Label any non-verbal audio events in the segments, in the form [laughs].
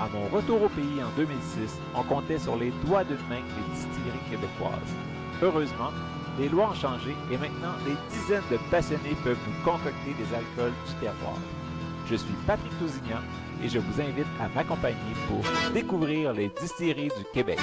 À mon retour au pays en 2006, on comptait sur les doigts d'une main les distilleries québécoises. Heureusement, les lois ont changé et maintenant des dizaines de passionnés peuvent vous concocter des alcools du terroir. Je suis Patrick Tousignan et je vous invite à m'accompagner pour découvrir les distilleries du Québec.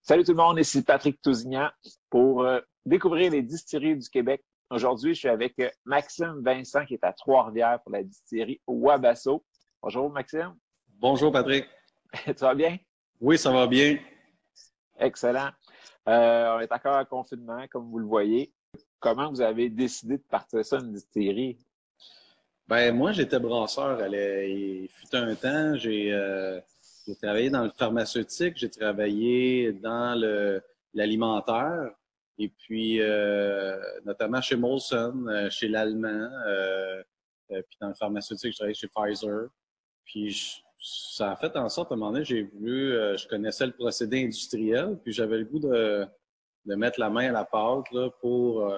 Salut tout le monde, ici Patrick Tousignan pour euh, découvrir les distilleries du Québec. Aujourd'hui, je suis avec euh, Maxime Vincent qui est à Trois-Rivières pour la distillerie Wabasso. Bonjour Maxime. Bonjour Patrick. [laughs] Ça va bien? Oui, ça va bien. Excellent. Euh, on est encore en confinement, comme vous le voyez. Comment vous avez décidé de partir ça une distillerie? Ben moi, j'étais brasseur. Il fut un temps, j'ai euh, travaillé dans le pharmaceutique, j'ai travaillé dans l'alimentaire. Et puis, euh, notamment chez Molson, euh, chez l'Allemand, euh, puis dans le pharmaceutique, je travaillais chez Pfizer. Puis, ça a fait en sorte, à un moment donné, j'ai voulu, je connaissais le procédé industriel, puis j'avais le goût de, de mettre la main à la pâte là, pour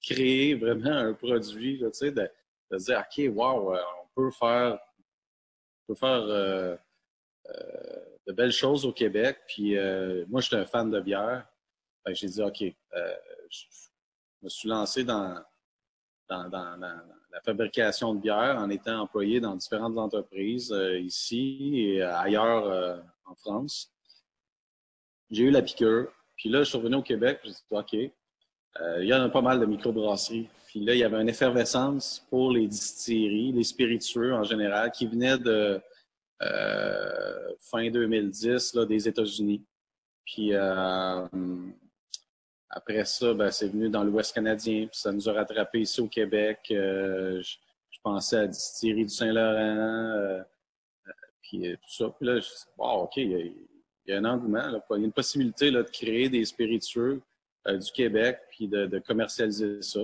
créer [laughs] vraiment un produit, sais, de, de, dire, OK, wow, on peut faire, on peut faire de belles choses au Québec. Puis moi, je suis un fan de bière j'ai dit, OK, euh, je, me suis lancé dans, la fabrication de bière en étant employé dans différentes entreprises euh, ici et ailleurs euh, en France. J'ai eu la piqûre. Puis là, je suis revenu au Québec. J'ai dit, OK, il y en a pas mal de microbrasseries. Puis là, il y avait une effervescence pour les distilleries, les spiritueux en général, qui venaient de fin 2010 là, des États-Unis. Puis après ça, ben, c'est venu dans l'Ouest canadien, puis ça nous a rattrapé ici au Québec. Euh, je, pensais à Distillerie du Saint-Laurent, euh, euh, puis tout ça. Puis là, je dit, wow, OK, il y, a, un engouement, il y a une possibilité là, de créer des spiritueux du Québec, puis de, commercialiser ça.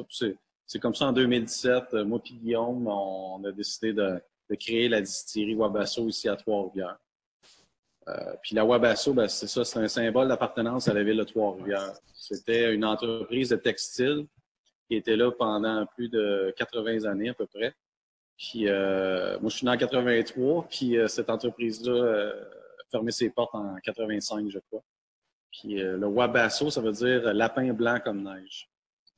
C'est comme ça en 2017, moi et Guillaume, on, a décidé de, de, créer la distillerie Wabasso ici à Trois-Rivières. Euh, puis la Wabasso, ben, c'est ça, c'est un symbole d'appartenance à la ville de Trois-Rivières. C'était une entreprise de textile qui était là pendant plus de 80 années à peu près. Puis euh, moi, je suis né en 83, puis euh, cette entreprise-là a fermé ses portes en 85, je crois. Puis le Wabasso, ça veut dire lapin blanc comme neige.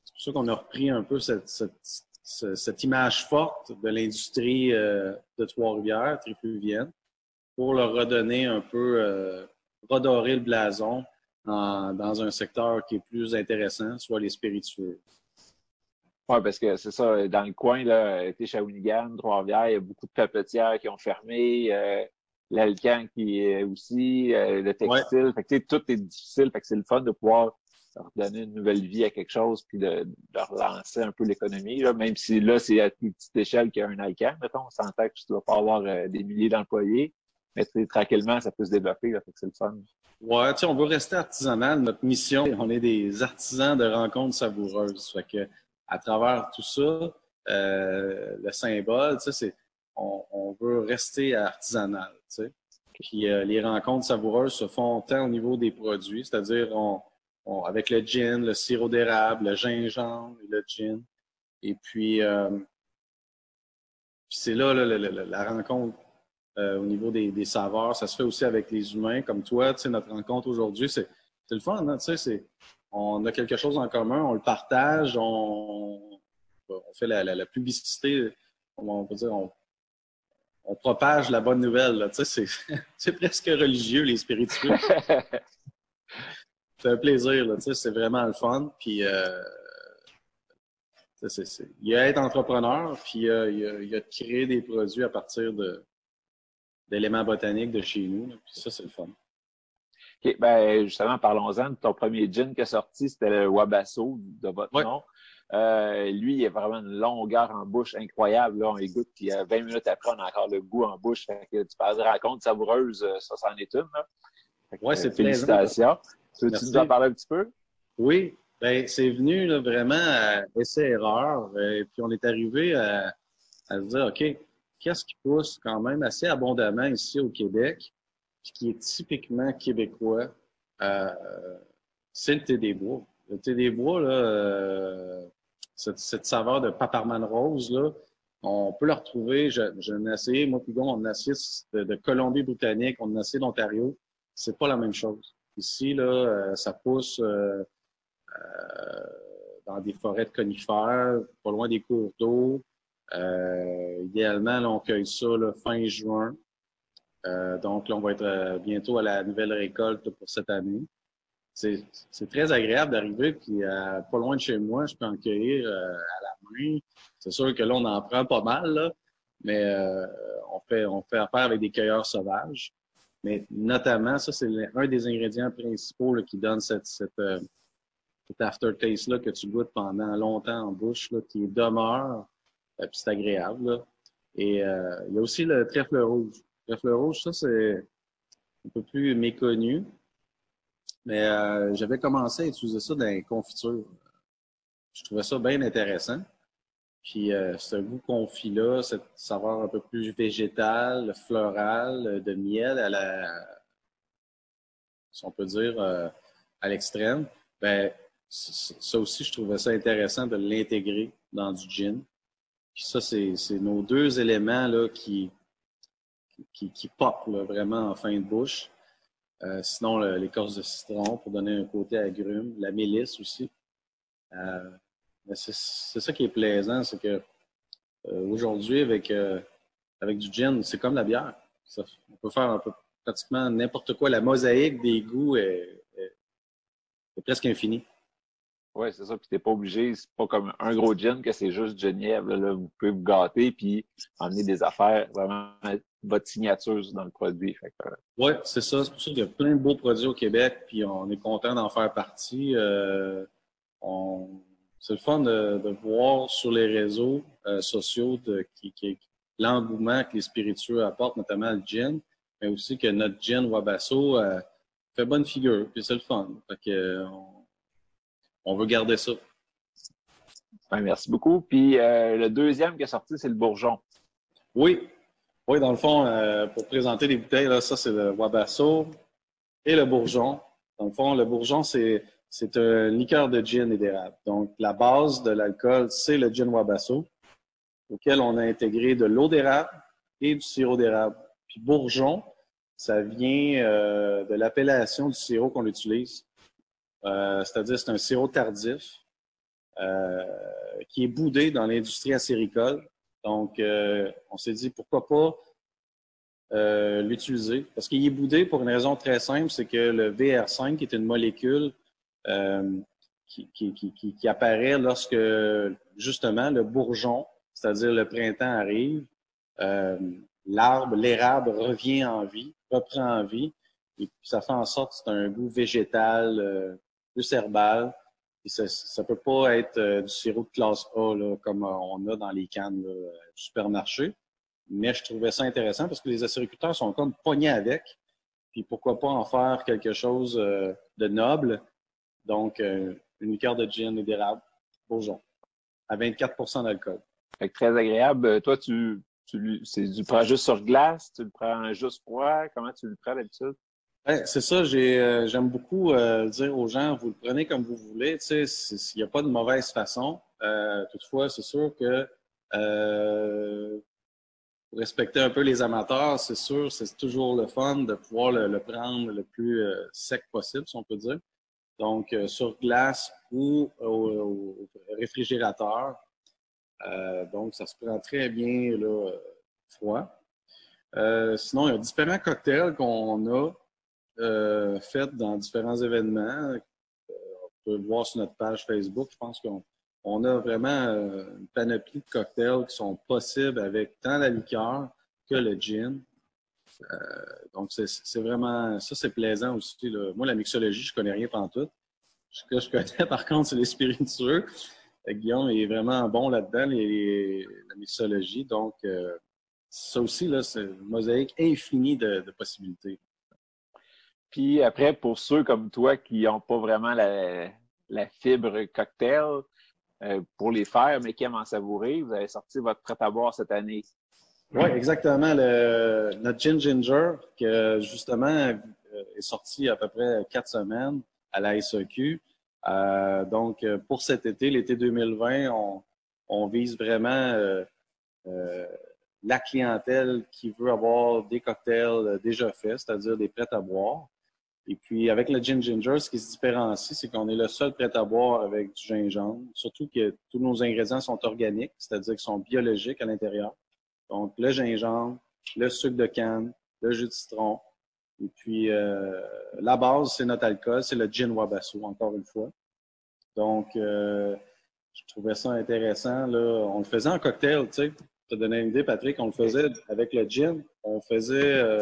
C'est pour ça qu'on a repris un peu cette, cette image forte de l'industrie de Trois-Rivières, trifluvienne pour leur redonner un peu, euh, redorer le blason dans un secteur qui est plus intéressant, soit les spiritueux. Oui, parce que c'est ça, dans le coin, là, Shawinigan, Trois-Rivières, il y a beaucoup de papetières qui ont fermé, euh, l'Alcan qui est aussi, euh, le textile. Fait que, tout est difficile, fait que c'est le fun de pouvoir leur donner une nouvelle vie à quelque chose puis de, de relancer un peu l'économie, même si là, c'est à toute petite échelle qu'il y a un Alcan, mettons, on s'entend que tu ne dois pas avoir euh, des milliers d'employés, mais tranquillement, ça peut se développer, là, c'est le fun. Ouais, tu sais, on veut rester artisanal. Notre mission, on est des artisans de rencontres savoureuses. Fait que, à travers tout ça, euh, le symbole, tu sais, c'est, on, veut rester artisanal, tu sais. Puis euh, les rencontres savoureuses se font tant au niveau des produits, c'est-à-dire on, avec le gin, le sirop d'érable, le gingembre, le gin. Et puis, euh, c'est là, la rencontre euh, au niveau des, des, saveurs. Ça se fait aussi avec les humains, comme toi. Tu sais, notre rencontre aujourd'hui, c'est le fun. Hein, tu sais, on a quelque chose en commun, on le partage, on, on fait la, la, publicité on peut dire, on, propage la bonne nouvelle. [laughs] C'est presque religieux, les spiritueux. [laughs] c'est un plaisir. C'est vraiment le fun. Puis, euh, il y a être entrepreneur, puis il y a, il y a créer des produits à partir d'éléments botaniques de chez nous. Puis ça, c'est le fun. OK, ben justement, parlons-en de ton premier gin qui est sorti, c'était le Wabasso de votre nom. Euh, lui, il a vraiment une longueur en bouche incroyable. Là, on écoute, puis 20 euh, minutes après, on a encore le goût en bouche. Fait que tu passes rencontre savoureuse, euh, ça, c'en est une. Oui, c'est Félicitations. Tu, tu nous en parler un petit peu? Oui, ben, c'est venu là, vraiment à essai-erreur. Et puis, on est arrivé à, à se dire, OK, qu'est-ce qui pousse quand même assez abondamment ici au Québec, puis qui est typiquement québécois, euh, c'est le thé des bois. Le thé des bois, euh, cette, saveur de paparman rose, là, on peut la retrouver. J'en ai essayé, moi, puis on a essayé de, Colombie-Britannique, on a essayé d'Ontario. C'est pas la même chose. Ici, là, euh, ça pousse dans des forêts de conifères, pas loin des cours d'eau. Idéalement, là, on cueille ça là, fin juin. donc, là, on va être bientôt à la nouvelle récolte pour cette année c'est très agréable d'arriver, puis euh, pas loin de chez moi, je peux en cueillir euh, à la main. C'est sûr que là, on en prend pas mal, là, mais euh, on, fait, on fait affaire avec des cueilleurs sauvages. Mais notamment, ça, c'est un des ingrédients principaux qui donne cette, cette, cet aftertaste-là que tu goûtes pendant longtemps en bouche, là, qui demeure, puis c'est agréable. Et il y a aussi le trèfle rouge. Le trèfle rouge, ça, c'est un peu plus méconnu. Mais euh, j'avais commencé à utiliser ça dans les confitures. Je trouvais ça bien intéressant. Puis euh, ce goût confit-là, cette saveur un peu plus végétale, florale, de miel à la, si on peut dire, euh, à l'extrême, ben ça aussi, je trouvais ça intéressant de l'intégrer dans du gin. Puis ça, c'est nos deux éléments là, qui, qui, pop vraiment en fin de bouche. Euh, sinon, l'écorce de citron pour donner un côté agrume. La mélisse aussi. Euh, c'est ça qui est plaisant, c'est que euh, aujourd'hui, avec, avec du gin, c'est comme la bière. on peut faire un peu, pratiquement n'importe quoi. La mosaïque des goûts est, presque infinie. Oui, c'est ça. Puis t'es pas obligé, c'est pas comme un gros gin que c'est juste genièvre. Là, vous pouvez vous gâter puis emmener des affaires vraiment votre signature dans le produit. Euh, oui, c'est ça. C'est pour ça qu'il y a plein de beaux produits au Québec, puis on est content d'en faire partie. Euh, c'est le fun de, voir sur les réseaux euh, sociaux de, qui, l'engouement que les spiritueux apportent, notamment le gin, mais aussi que notre gin Wabasso fait bonne figure, puis c'est le fun. on, veut garder ça. merci beaucoup. Puis le deuxième qui est sorti, c'est le bourgeon. Oui, oui, dans le fond, euh, pour présenter les bouteilles, là, ça, c'est le Wabasso et le Bourgeon. Dans le fond, le Bourgeon, c'est, c'est un liqueur de gin et d'érable. Donc, la base de l'alcool, c'est le gin Wabasso, auquel on a intégré de l'eau d'érable et du sirop d'érable. Puis Bourgeon, ça vient euh, de l'appellation du sirop qu'on utilise. Euh, c'est-à-dire, c'est un sirop tardif qui est boudé dans l'industrie acéricole donc, euh, on s'est dit pourquoi pas euh, l'utiliser. Parce qu'il est boudé pour une raison très simple, c'est que le VR5 est une molécule euh, qui, apparaît lorsque justement le bourgeon, c'est-à-dire le printemps arrive, l'arbre, l'érable revient en vie, reprend en vie, et ça fait en sorte que c'est un goût végétal, plus herbal, ça ne peut pas être euh, du sirop de classe A là, comme euh, on a dans les cannes du supermarché. Mais je trouvais ça intéressant parce que les acériculteurs sont comme pognés avec. Puis pourquoi pas en faire quelque chose euh, de noble. Donc, une liqueur de gin et d'érable, bourgeon, à 24% d'alcool. Très agréable. Toi, tu, tu, tu prends juste sur glace, tu le prends juste froid. Comment tu le prends d'habitude? C'est ça, euh, j'aime beaucoup euh, dire aux gens, vous le prenez comme vous voulez, tu sais, il n'y a pas de mauvaise façon. Euh, toutefois, c'est sûr que pour respecter un peu les amateurs, c'est sûr, c'est toujours le fun de pouvoir le, prendre le plus sec possible, si on peut dire. Donc, sur glace ou au, réfrigérateur. donc, ça se prend très bien là, froid. sinon, il y a différents cocktails qu'on a euh, faits dans différents événements. on peut le voir sur notre page Facebook. Je pense qu'on on a vraiment une panoplie de cocktails qui sont possibles avec tant la liqueur que le gin. Euh, donc, c'est vraiment, ça, c'est plaisant aussi. Moi, la mixologie, je connais rien pendant tout. Ce que je connais, [laughs] par contre, c'est les spiritueux. Guillaume est vraiment bon là-dedans, la mixologie. Donc, euh, ça aussi, c'est une mosaïque infinie de, possibilités. Puis après, pour ceux comme toi qui n'ont pas vraiment la, fibre cocktail euh, pour les faire, mais qui aiment en savourer, vous avez sorti votre prêt à boire cette année. Oui, exactement. Notre Gin Ginger, qui justement euh, est sorti à peu près quatre semaines à la SEQ. Euh, donc, pour cet été, l'été 2020, on, vise vraiment la clientèle qui veut avoir des cocktails déjà faits, c'est-à-dire des prêts à boire. Et puis, avec le Gin Ginger, ce qui se différencie, c'est qu'on est le seul prêt à boire avec du gingembre, surtout que tous nos ingrédients sont organiques, c'est-à-dire qu'ils sont biologiques à l'intérieur. Donc, le gingembre, le sucre de canne, le jus de citron. Et puis, euh, la base, c'est notre alcool, c'est le gin wabasso, encore une fois. Donc, euh, je trouvais ça intéressant. Là. On le faisait en cocktail, tu sais. Pour te une idée, Patrick, on le faisait avec le gin. On faisait euh,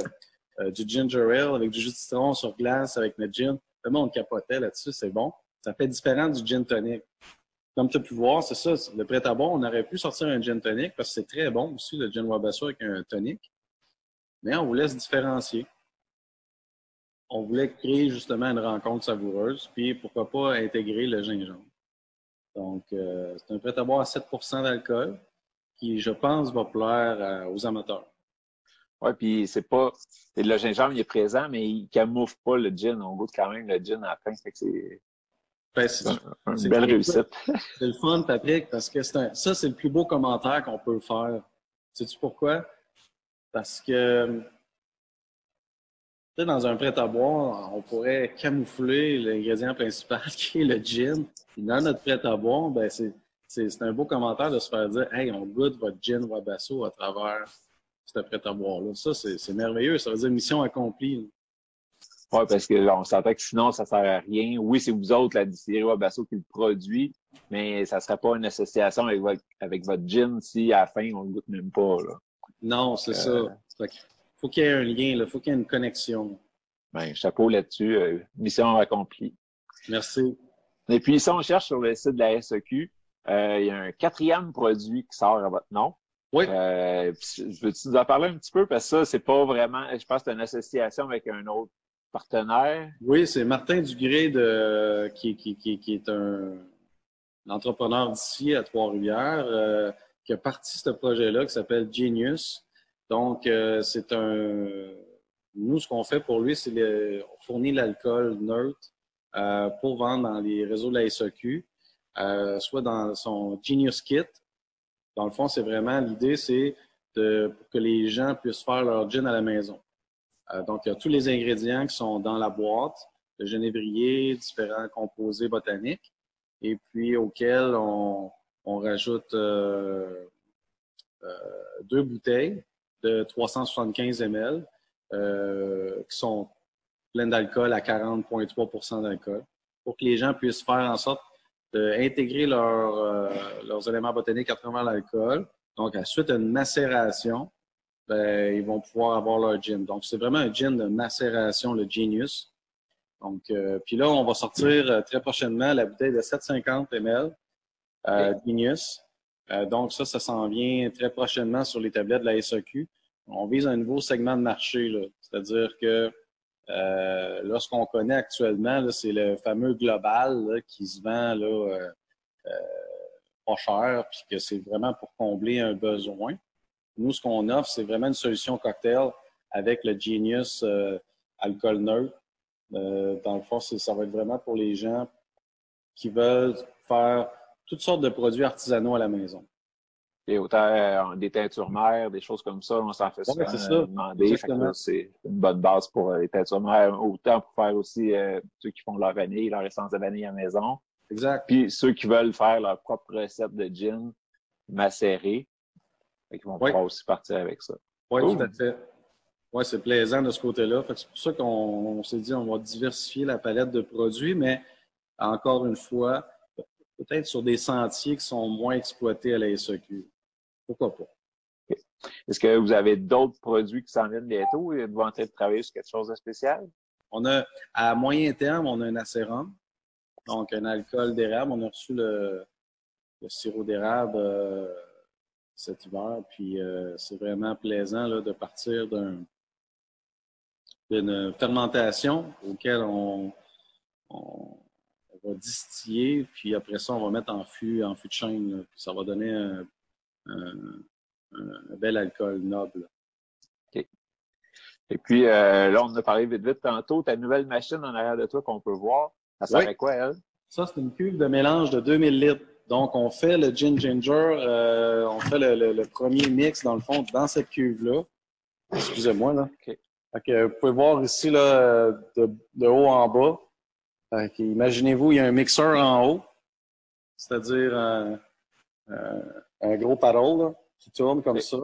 du ginger ale avec du jus de citron sur glace avec notre gin. Le monde capotait là-dessus, c'est bon. Ça fait différent du gin tonic comme tu as pu voir, c'est ça, le prêt à boire, on aurait pu sortir un gin tonic parce que c'est très bon aussi, le gin Wabasso avec un tonic. Mais on voulait se différencier. On voulait créer justement une rencontre savoureuse, puis pourquoi pas intégrer le gingembre. Donc, euh, c'est un prêt à boire à 7% d'alcool qui, je pense, va plaire euh, aux amateurs. Oui, puis c'est pas. Le gingembre, il est présent, mais il camoufle pas le gin. On goûte quand même le gin à la fin. c'est ben, c'est une belle réussite. [laughs] C'est le fun, Patrick, parce que un, ça, c'est le plus beau commentaire qu'on peut faire. Sais-tu pourquoi? Parce que, dans un prêt à boire, on pourrait camoufler l'ingrédient principal [laughs] qui est le gin. dans notre prêt à boire, ben, c'est un beau commentaire de se faire dire Hey, on goûte votre gin Wabasso à travers ce prêt à boire-là. Ça, c'est merveilleux. Ça veut dire mission accomplie. Oui, parce qu'on s'entend que sinon, ça ne sert à rien. Oui, c'est vous autres, la distillerie Wabasso, qui le produit, mais ça ne serait pas une association avec votre, avec votre gin si à la fin, on ne goûte même pas. Là. Non, c'est euh, ça. faut qu'il y ait un lien, il faut qu'il y ait une connexion. Ben, chapeau là-dessus. Euh, mission accomplie. Merci. Et puis, si on cherche sur le site de la SEQ, euh, il y a un quatrième produit qui sort à votre nom. Oui. Euh, veux-tu nous en parler un petit peu? Parce que ça, c'est pas vraiment, je pense que c'est une association avec un autre partenaire? Oui, c'est Martin Dugré de, qui, qui, qui, est un, entrepreneur d'ici à Trois-Rivières euh, qui a parti ce projet-là qui s'appelle Genius. Donc, euh, c'est un. Nous, ce qu'on fait pour lui, c'est on fournit l'alcool neutre euh, pour vendre dans les réseaux de la SAQ, e soit dans son Genius Kit. Dans le fond, c'est vraiment l'idée, c'est pour que les gens puissent faire leur gin à la maison. Euh, donc, il y a tous les ingrédients qui sont dans la boîte, le genévrier, différents composés botaniques, et puis auxquels on, rajoute euh, euh, deux bouteilles de 375 ml qui sont pleines d'alcool à 40,3% d'alcool pour que les gens puissent faire en sorte d'intégrer leurs éléments botaniques à travers l'alcool. Donc, ensuite, une macération ben, ils vont pouvoir avoir leur gin. Donc, c'est vraiment un gin de macération, le Genius. Donc, euh, puis là, on va sortir euh, très prochainement la bouteille de 750 ml euh, Genius. Euh, donc, ça, ça s'en vient très prochainement sur les tablettes de la SAQ. On vise un nouveau segment de marché, c'est-à-dire que là, ce qu'on connaît actuellement, c'est le fameux global qui se vend là, pas cher, puis que c'est vraiment pour combler un besoin. Nous, ce qu'on offre, c'est vraiment une solution cocktail avec le Genius euh, alcool neutre. Euh, dans le fond, ça va être vraiment pour les gens qui veulent faire toutes sortes de produits artisanaux à la maison. Et autant euh, des teintures mères, des choses comme ça, on s'en fait souvent ouais, demander. C'est une bonne base pour les teintures mères. Autant pour faire aussi ceux qui font leur vanille, leur essence de vanille à la maison. Exact. Puis ceux qui veulent faire leur propre recette de gin, macérés. Ils vont pouvoir aussi partir avec ça. Oui, tout à fait. Oui, c'est plaisant de ce côté-là. C'est pour ça qu'on s'est dit on va diversifier la palette de produits, mais encore une fois, peut-être sur des sentiers qui sont moins exploités à la SEQ. Pourquoi pas? Est-ce que vous avez d'autres produits qui s'en viennent bientôt? Êtes-vous en train de travailler sur quelque chose de spécial? On a, à moyen terme, on a un acérum, donc un alcool d'érable. On a reçu le, sirop d'érable euh, cet hiver, puis euh, c'est vraiment plaisant là, de partir d'une fermentation auquel on, va distiller, puis après ça, on va mettre en fût, en fût de chêne. ça va donner un, bel alcool noble. OK. Et puis, euh, là, on a parlé vite, vite tantôt. Ta nouvelle machine en arrière de toi qu'on peut voir, ça sert à quoi, elle? Ça, c'est une cuve de mélange de 2000 litres. Donc, on fait le gin ginger, euh, on fait le, premier mix, dans le fond, dans cette cuve-là. Excusez-moi, là. OK. vous pouvez voir ici, là, de, haut en bas. Imaginez-vous, il y a un mixeur en haut, c'est-à-dire un, gros paddle qui tourne comme ça,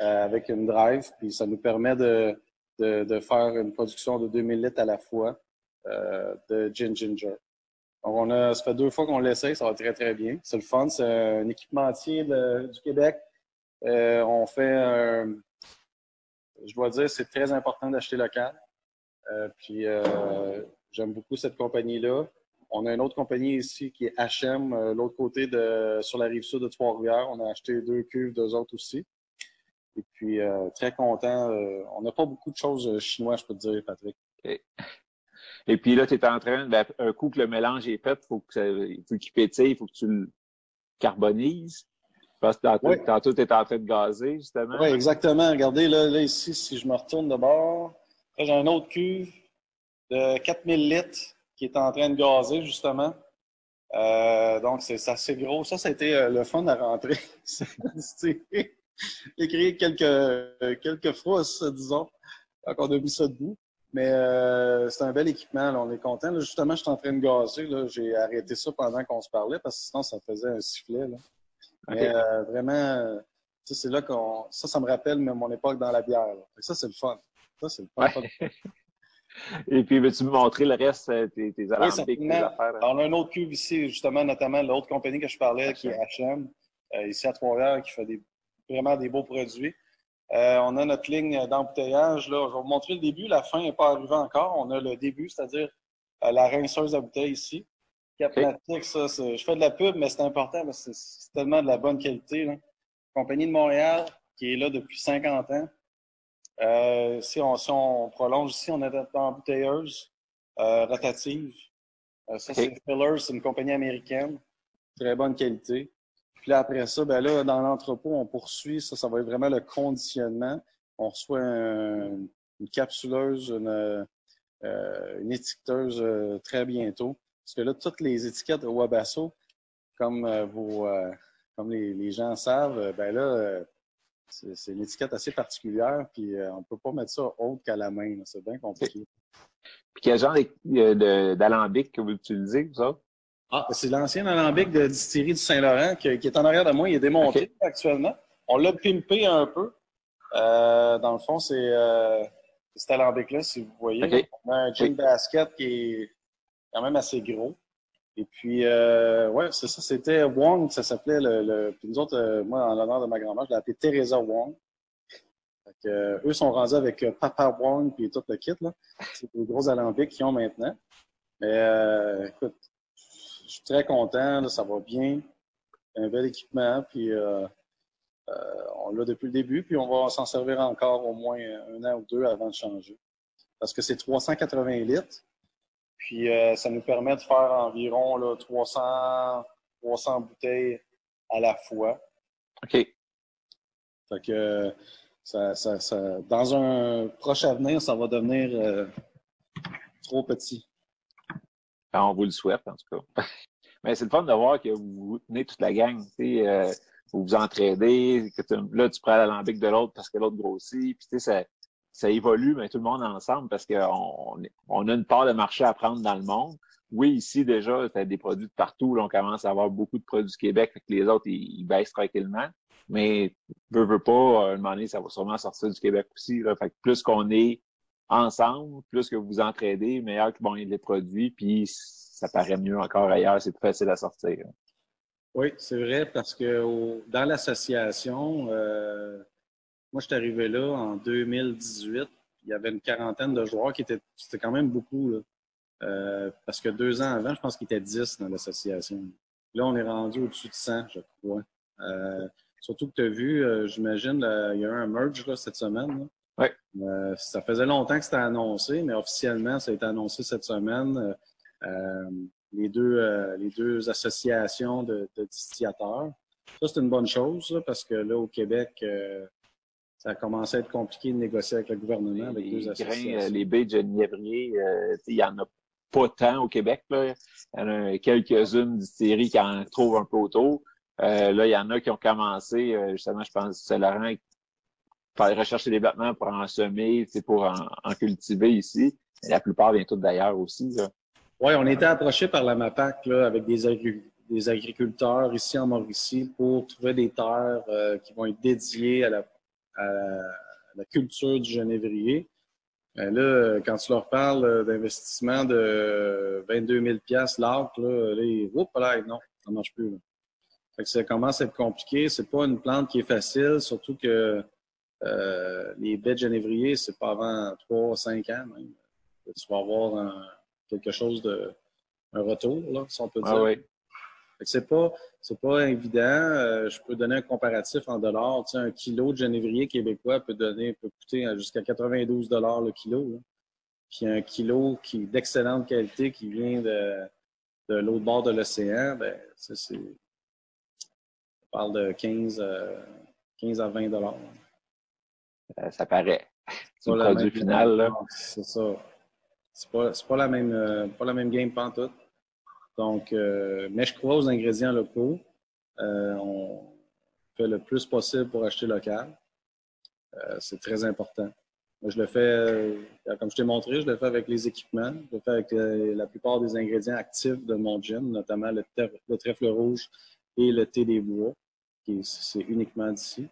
euh, avec une drive, puis ça nous permet de, faire une production de 2000 litres à la fois euh, de gin ginger. Donc, on a, ça fait deux fois qu'on l'essaye, ça va très, très bien. C'est le fun. C'est un équipementier du Québec. Euh, on fait je dois dire, c'est très important d'acheter local. Puis, j'aime beaucoup cette compagnie-là. On a une autre compagnie ici qui est H&M, l'autre côté de, sur la rive sud de Trois-Rivières. On a acheté deux cuves, deux autres aussi. Et puis, très content. on n'a pas beaucoup de choses chinois, je peux te dire, Patrick. Et puis là, tu es en train, ben, un coup que le mélange est fait, faut que il faut qu'il pétille, il faut que tu le carbonises. Parce que tantôt, tu es en train de gazer, justement. Oui, exactement. Regardez, là, là, ici, si je me retourne de bord, j'ai un autre cuve de 4000 litres qui est en train de gazer, justement. Euh, donc, c'est assez gros. Ça, ça a été euh, le fun à rentrer. [laughs] Écrire quelques, quelques phrases, disons, quand on a mis ça debout. Mais euh, c'est un bel équipement, là, on est content. justement, je suis en train de gazer. J'ai arrêté ça pendant qu'on se parlait parce que sinon, ça faisait un sifflet. Là. Mais euh, vraiment, c'est là qu'on. Ça, ça me rappelle mon époque dans la bière. Ça, c'est le fun. Ça, c'est le fun. [laughs] Et puis, veux-tu me montrer le reste, euh, tes, tes alambics, tes affaires? On a un autre cube ici, justement, notamment l'autre compagnie que je parlais, qui est H&M, ici à Trois-Rivières, qui fait des, vraiment des beaux produits. Euh, on a notre ligne d'embouteillage. Là. Je vais vous montrer le début. La fin n'est pas arrivée encore. On a le début, c'est-à-dire euh, la rinceuse à bouteille ici. Capmatic, ça, je fais de la pub, mais c'est important parce que c'est tellement de la bonne qualité. Là. Compagnie de Montréal, qui est là depuis 50 ans. Euh, si, on, prolonge ici, on a notre embouteilleuse rotative. ça, c'est Filler, c'est une compagnie américaine. Très bonne qualité. Puis là, après ça, ben là, dans l'entrepôt, on poursuit. Ça, ça va être vraiment le conditionnement. On reçoit une capsuleuse, une, euh, une étiqueteuse euh, très bientôt. Parce que là, toutes les étiquettes de Wabasso, comme euh, vous, comme les, gens savent, ben là, c'est une étiquette assez particulière, puis on ne peut pas mettre ça autre qu'à la main. C'est bien compliqué. Puis quel genre d'alambic que vous utilisez, vous autres? Ah, c'est l'ancien alambic de distillerie du Saint-Laurent qui, est en arrière de moi. Il est démonté actuellement. On l'a pimpé un peu. Euh, dans le fond, c'est euh, cet alambic-là, si vous voyez. On a un gin basket qui est quand même assez gros. Et puis, euh, ouais, c'est ça, c'était Wong, ça s'appelait le, Puis nous autres, euh, moi, en l'honneur de ma grand-mère, je l'ai appelé Teresa Wong. Fait eux sont rendus avec Papa Wong puis tout le kit, là. C'est les gros alambics qu'ils ont maintenant. Mais écoute, je suis très content, ça va bien. Un bel équipement, puis euh, euh, on l'a depuis le début, puis on va s'en servir encore au moins un an ou deux avant de changer. Parce que c'est 380 litres, puis euh, ça nous permet de faire environ là, 300, 300 bouteilles à la fois. OK. Fait que ça, ça, ça, dans un proche avenir, ça va devenir trop petit. on vous le souhaite, en tout cas. [laughs] Mais c'est le fun de voir que vous tenez toute la gang. Euh, vous vous entraidez, que là, tu prends l'alambic de l'autre parce que l'autre grossit. Puis, ça, ça évolue, mais tout le monde ensemble parce qu'on on a une part de marché à prendre dans le monde. oui, ici déjà, tu as des produits de partout. Là, on commence à avoir beaucoup de produits du Québec, fait que les autres, ils, baissent tranquillement. Mais veut, veut pas, à un moment donné, ça va sûrement sortir du Québec aussi. Fait que plus qu'on est ensemble, plus que vous entraidez, meilleur que vont être les produits, puis ça paraît mieux encore ailleurs, c'est plus facile à sortir. Oui, c'est vrai, parce que dans l'association, euh, moi, je suis arrivé là en 2018. Il y avait une quarantaine de joueurs qui étaient, c'était quand même beaucoup. Là. Euh, parce que deux ans avant, je pense qu'il était 10 dans l'association. Là, on est rendu au-dessus de 100, je crois. Euh, surtout que tu as vu, euh, j'imagine, il y a eu un merge là, cette semaine. Oui. ça faisait longtemps que c'était annoncé, mais officiellement, ça a été annoncé cette semaine. les, deux, les deux associations de, de distillateurs. Ça, c'est une bonne chose, parce que là, au Québec, ça a commencé à être compliqué de négocier avec le gouvernement, avec les deux associations. les baies de genévrier, il y en a pas tant au Québec. Là. Il y en a quelques-unes séries qui en trouvent un peu autour. Euh, là, il y en a qui ont commencé, euh, justement, je pense, c'est Laurent, par rechercher des vêtements pour en semer, pour en, cultiver ici. la plupart viennent toutes d'ailleurs aussi. Oui, on a été approché par la MAPAC là, avec des, des, agriculteurs ici en Mauricie pour trouver des terres euh, qui vont être dédiées à la, à la culture du genévrier. Ben là, quand tu leur parles euh, d'investissement de 22 000 l'arc, là, là, oups, là, non, ça ne marche plus. Là. Fait que ça commence à être compliqué. C'est pas une plante qui est facile, surtout que euh, les baies de genévrier, c'est pas avant 3 5 ans même. Tu vas avoir quelque chose de un retour, là, si on peut ah dire. Ah oui c'est pas, c'est pas évident. Euh, je peux donner un comparatif en dollars. Tu sais, un kilo de genévrier québécois peut donner, peut coûter jusqu'à 92 dollars le kilo. Puis un kilo qui d'excellente qualité qui vient de, de l'autre bord de l'océan, ben, c'est, c'est, on parle de 15, 15 euh, à 20 dollars. Euh, ça paraît. C'est le produit final, là. C'est ça. C'est pas, pas la même, pas la même game pantoute. Donc, euh, mais je crois aux ingrédients locaux. Euh, on fait le plus possible pour acheter local. Euh, c'est très important. je le fais, comme je t'ai montré, je le fais avec les équipements. Je le fais avec la plupart des ingrédients actifs de mon gin, notamment le, trèfle rouge et le thé des bois, qui c'est uniquement d'ici.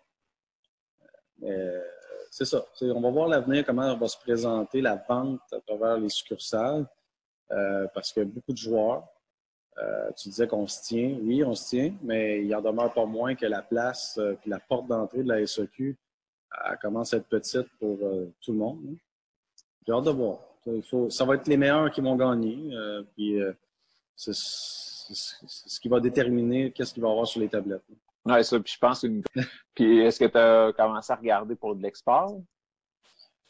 c'est ça. On va voir l'avenir, comment va se présenter la vente à travers les succursales, parce que beaucoup de joueurs euh, tu disais qu'on se tient. Oui, on se tient, mais il en demeure pas moins que la place euh, puis la porte d'entrée de la SEQ elle commence à être petite pour euh, tout le monde. Hein. J'ai hâte de voir. Il faut, ça va être les meilleurs qui vont gagner. puis c'est ce qui va déterminer qu'est-ce qu'il va y avoir sur les tablettes. Oui, ça. Puis je pense une... [laughs] Puis est-ce que tu as commencé à regarder pour de l'export?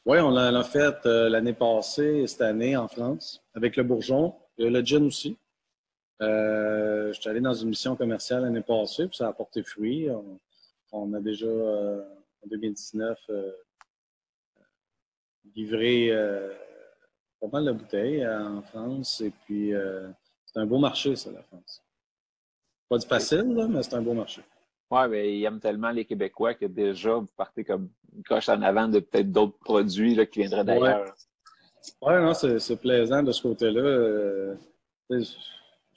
Oui, on l'a fait l'année passée, cette année en France, avec le Bourgeon, le gin aussi. Euh, je suis allé dans une mission commerciale l'année passée, puis ça a porté fruit. On, a déjà, euh, en 2019, euh, livré pas mal de bouteilles en France. Et puis, c'est un beau marché, ça, la France. Pas du facile, mais c'est un beau marché. Oui, mais ils aiment tellement les Québécois que déjà, vous partez comme une coche en avant de peut-être d'autres produits là, qui viendraient d'ailleurs. Oui, ouais, non, c'est plaisant de ce côté-là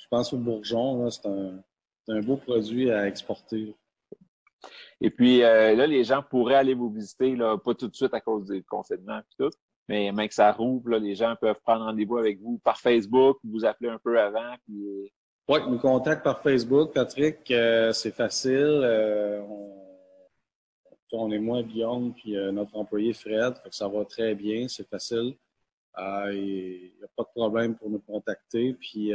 je pense au bourgeon, c'est un, beau produit à exporter. Et puis euh, là, les gens pourraient aller vous visiter, là, pas tout de suite à cause du confinement et tout, mais même que ça rouvre, là, les gens peuvent prendre rendez-vous avec vous par Facebook, vous appeler un peu avant. Puis... Euh, oui, nous contactent par Facebook, Patrick, euh, c'est facile. on, est moins Guillaume, puis notre employé Fred, ça va très bien, c'est facile. Il n'y a pas de problème pour nous contacter. Puis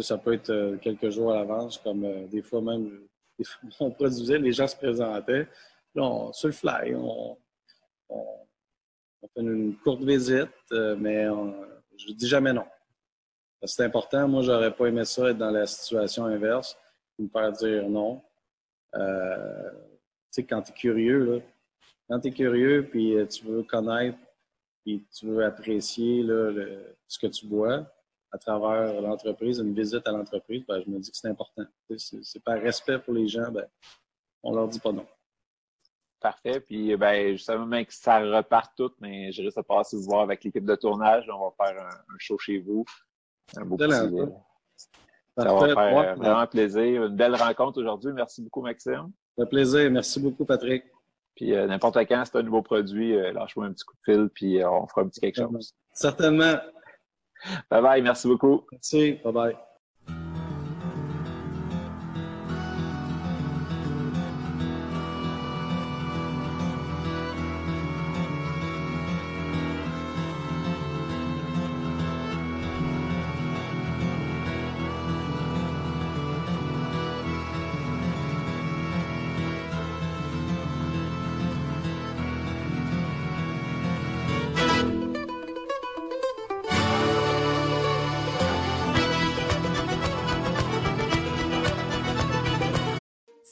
ça peut être euh, quelques jours à l'avance, comme euh, des fois même, [laughs] on produisait, les gens se présentaient. Là, on, sur le fly, on, fait une courte visite, euh, mais je ne dis jamais non. C'est important. Moi, j'aurais pas aimé ça être dans la situation inverse, me faire dire non. tu sais, quand tu es curieux, là, quand tu es curieux, puis tu veux connaître, puis tu veux apprécier là, ce que tu bois, à travers l'entreprise, une visite à l'entreprise, ben, je me dis que c'est important. C'est par respect pour les gens, ben, on leur dit pas non. Parfait. Puis, ben, je savais même que ça repart tout, mais je risque de passer vous voir avec l'équipe de tournage. On va faire un, show chez vous. Un beau petit, euh, Ça va faire euh, vraiment plaisir. Une belle rencontre aujourd'hui. Merci beaucoup, Maxime. Un plaisir. Merci beaucoup, Patrick. Puis euh, n'importe quand, c'est un nouveau produit, lâche-moi un petit coup de fil, puis on fera un petit quelque chose. Certainement. Bye bye. Merci beaucoup. Merci. Bye bye.